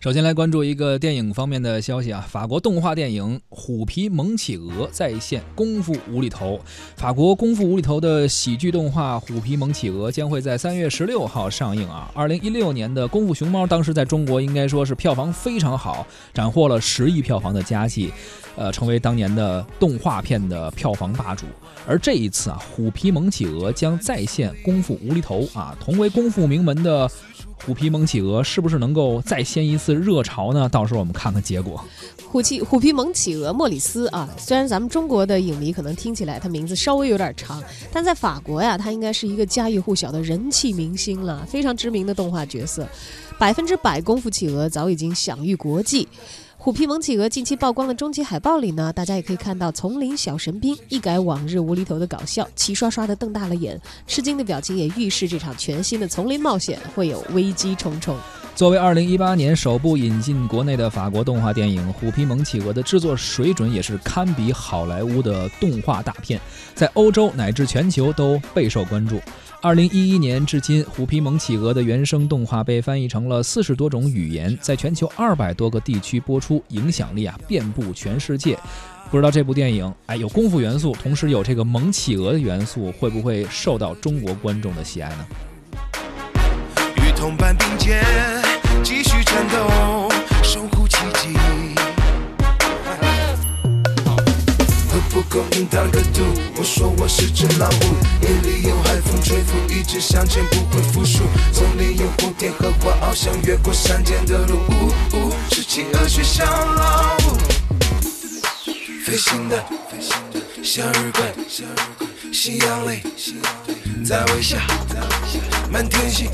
首先来关注一个电影方面的消息啊，法国动画电影《虎皮萌企鹅》再现《功夫无厘头》。法国《功夫无厘头》的喜剧动画《虎皮萌企鹅》将会在三月十六号上映啊。二零一六年的《功夫熊猫》当时在中国应该说是票房非常好，斩获了十亿票房的佳绩，呃，成为当年的动画片的票房霸主。而这一次啊，《虎皮萌企鹅》将再现《功夫无厘头》啊，同为功夫名门的。虎皮蒙企鹅是不是能够再掀一次热潮呢？到时候我们看看结果。虎皮虎皮蒙企鹅莫里斯啊，虽然咱们中国的影迷可能听起来他名字稍微有点长，但在法国呀，他应该是一个家喻户晓的人气明星了，非常知名的动画角色。百分之百功夫企鹅早已经享誉国际。虎皮蒙企鹅近期曝光的终极海报里呢，大家也可以看到丛林小神兵一改往日无厘头的搞笑，齐刷刷的瞪大了眼，吃惊的表情也预示这场全新的丛林冒险会有危机重重。作为二零一八年首部引进国内的法国动画电影《虎皮蒙企鹅》的制作水准也是堪比好莱坞的动画大片，在欧洲乃至全球都备受关注。二零一一年至今，《虎皮萌企鹅》的原声动画被翻译成了四十多种语言，在全球二百多个地区播出，影响力啊遍布全世界。不知道这部电影，哎，有功夫元素，同时有这个萌企鹅的元素，会不会受到中国观众的喜爱呢？与同伴并肩，继续战斗。够硬到了个度，我说我是只老虎，直向前不会服输。丛林有蝴蝶和花翱翔，越过山间的路，是企鹅学小老虎。飞行的向日葵，夕阳里在微笑，满天星，